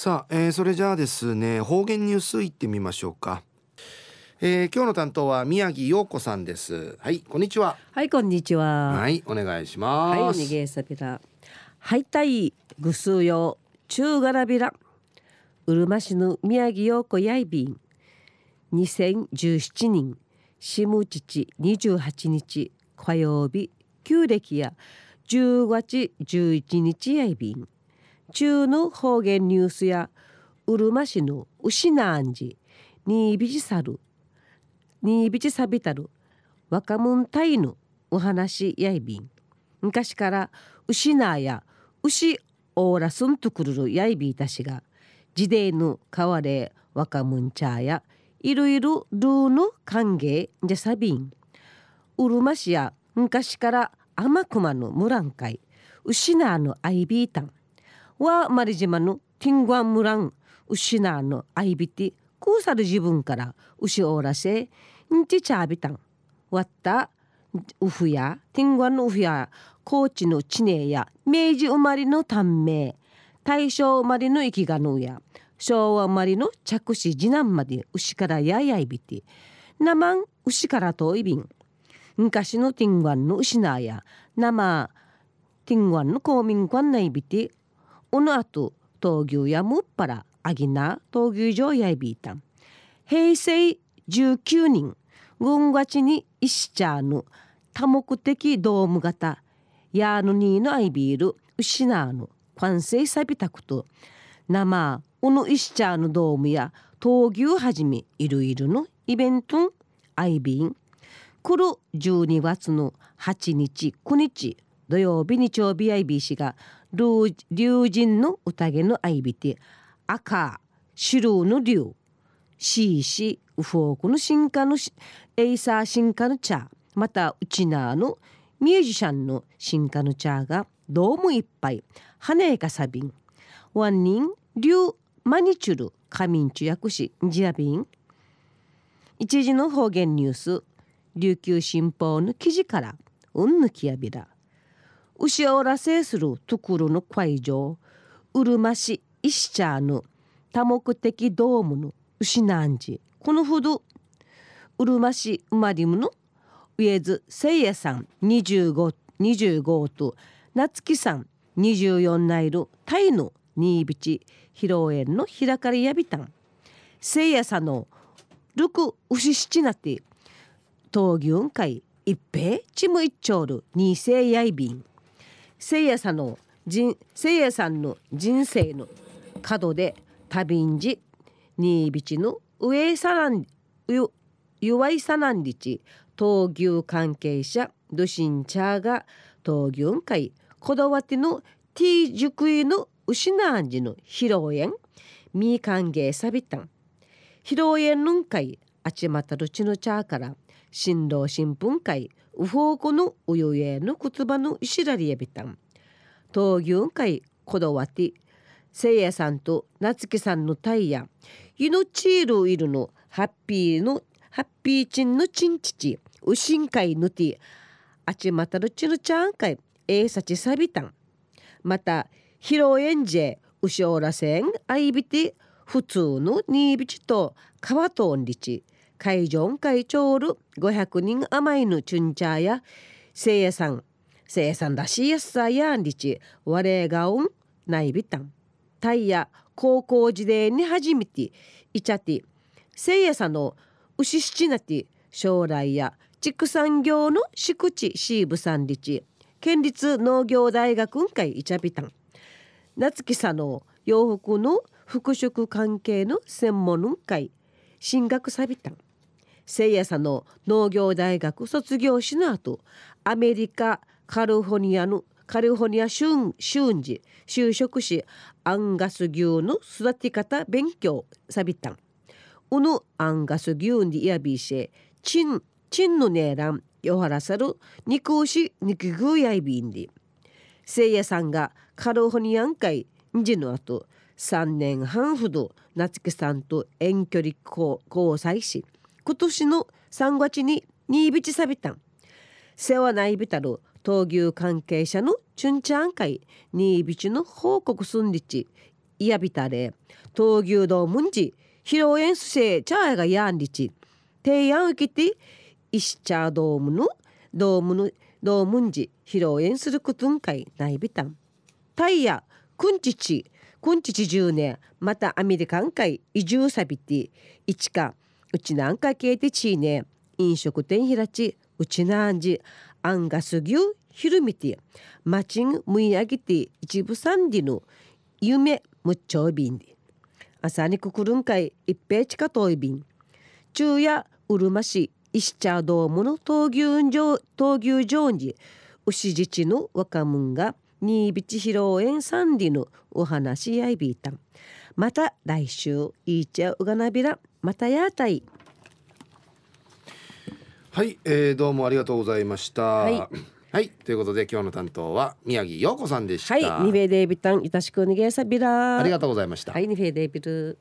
さあ、えー、それじゃあですね方言ニュースいってみましょうか、えー、今日の担当は宮城陽子さんです。はいこんにちは。はいこんにちは。はいお願いします。はいおにげさびらはいたいぐすうよ中がらびらうるま市の宮城陽子やいびん。2017年下父28日火曜日旧暦や10月11日やいびん中の方言ニュースやうるま市の牛なんじにいびじさるにいびじさびたる若者たいのお話やいびん。昔から牛なや牛オーラスンとくるるやいびいたしが時代の変われ若者茶やいろいろルーの歓迎じゃさびん。うるま市や昔から天熊のムラン会牛なのアイビータンはマリ島のティングワンムラン牛なのアイビティクーサル自分から牛おらせんちちゃびたんわったウフやティングワンのウフや高知の地名や明治生まれの短命大正生まれの生きがのや昭和生まれの着手次男まで牛からややいびて生牛から遠いびん昔のティンワンの牛なや生ティンワンの公民館内びておのあと闘牛やむっぱらあぎな闘牛場やいびいたん平成19人軍がちに石茶の多目的ドーム型ヤーヌニーのアイビールウシナーの完成さびたこと生おの石茶のドームや闘牛はじめいろいろのイベントアイビン来る12月の8日9日土曜日日曜日 IBC が龍神の宴の相びて赤白の龍シーシウフォークの進化のエイサー進化の茶。またウチナーのミュージシャンの進化の茶がどうもいっぱい。華やかさびんワンニン龍マニチュル。カミンチュ訳しジアビン。一時の方言ニュース。琉球新報の記事から。うんぬきやびら。牛をらせするところの会場うるま市石茶の多目的ドームの牛なんじこのほどうるま市生まれむの？上津せいやさん 25, 25と夏木さん24ナイルタイの新ビ披露宴の開かれやびたん。せいやさんのルク牛七なって闘牛会一平チム一丁る二世やいびん。せいやさんの人せいやさんの人生の角で旅んじ新ビの上さらんゆ弱いさなんりち闘牛関係者ドシンチャーが闘牛会こだわってのティー熟位の牛なんじの披露宴み歓迎さびたん披露宴のん会あちまたるちのチャーから新郎新聞会ウフォーコのウユエの言葉の石らりやびたん。闘牛会こだわってせいやさんと夏木さんのタイヤユノチールいるのハッピーのハッピーチンのチンチチウシンカイヌティあちまたるちのちゃんかいえいさちさびたん。また披露宴ジェウシオーラセンアイビティ普通のニービチと川とんりち。会場会長る500人余りのチュンチャーやせいやさんせいやさんらしいやすさやんりち我がおんないびたん。タイヤ高校時代に初めていちゃってせいやさんの牛七なて将来や畜産業の敷地シーブさんりち県立農業大学会いちゃびたん。夏木さんの洋服の服飾関係の専門会進学さびたん。せいやさんの農業大学卒業しの後アメリカカリフォニアのカリフォニア春春時就職しアンガス牛の育て方勉強さびたん。うぬアンガス牛にやびしチンチンのねらんよはらさる肉牛肉牛やいびんりせいやさんがカリフォニアン会んじの後3年半ほど夏木さんと遠距離交際し今年の3月に新ビチサビタン世話ないびたる闘牛関係者のチュンチャン会新ビチの報告すんりちいやびたれ闘牛道文字披露宴すせチャーがやんりち提案受けて石茶ドームのドームのドームンジ披露宴することんかいないびたんタイヤくんちちくんちち10年またアメリカン会移住さびていちかうちなんかけいてちいね。飲食店ひらちうちなんじ。あんがすぎゅうひるみて。まちんむいあげて一部さんでの。めむっちょびんで。朝にくくるんかいいっぺいちかといびん。昼夜うるまし石茶ドどもの闘牛場闘牛場に。牛ちの若者がにいびちひろうえんさんでのお話やいびいたん。また来週いいちゃうがなびらまたやたいはい、えー、どうもありがとうございました。はい。はい、ということで今日の担当は宮城陽子さんでした、はいニフェデービタンいたしくにげさびらありがとうございました、はいニフェデービル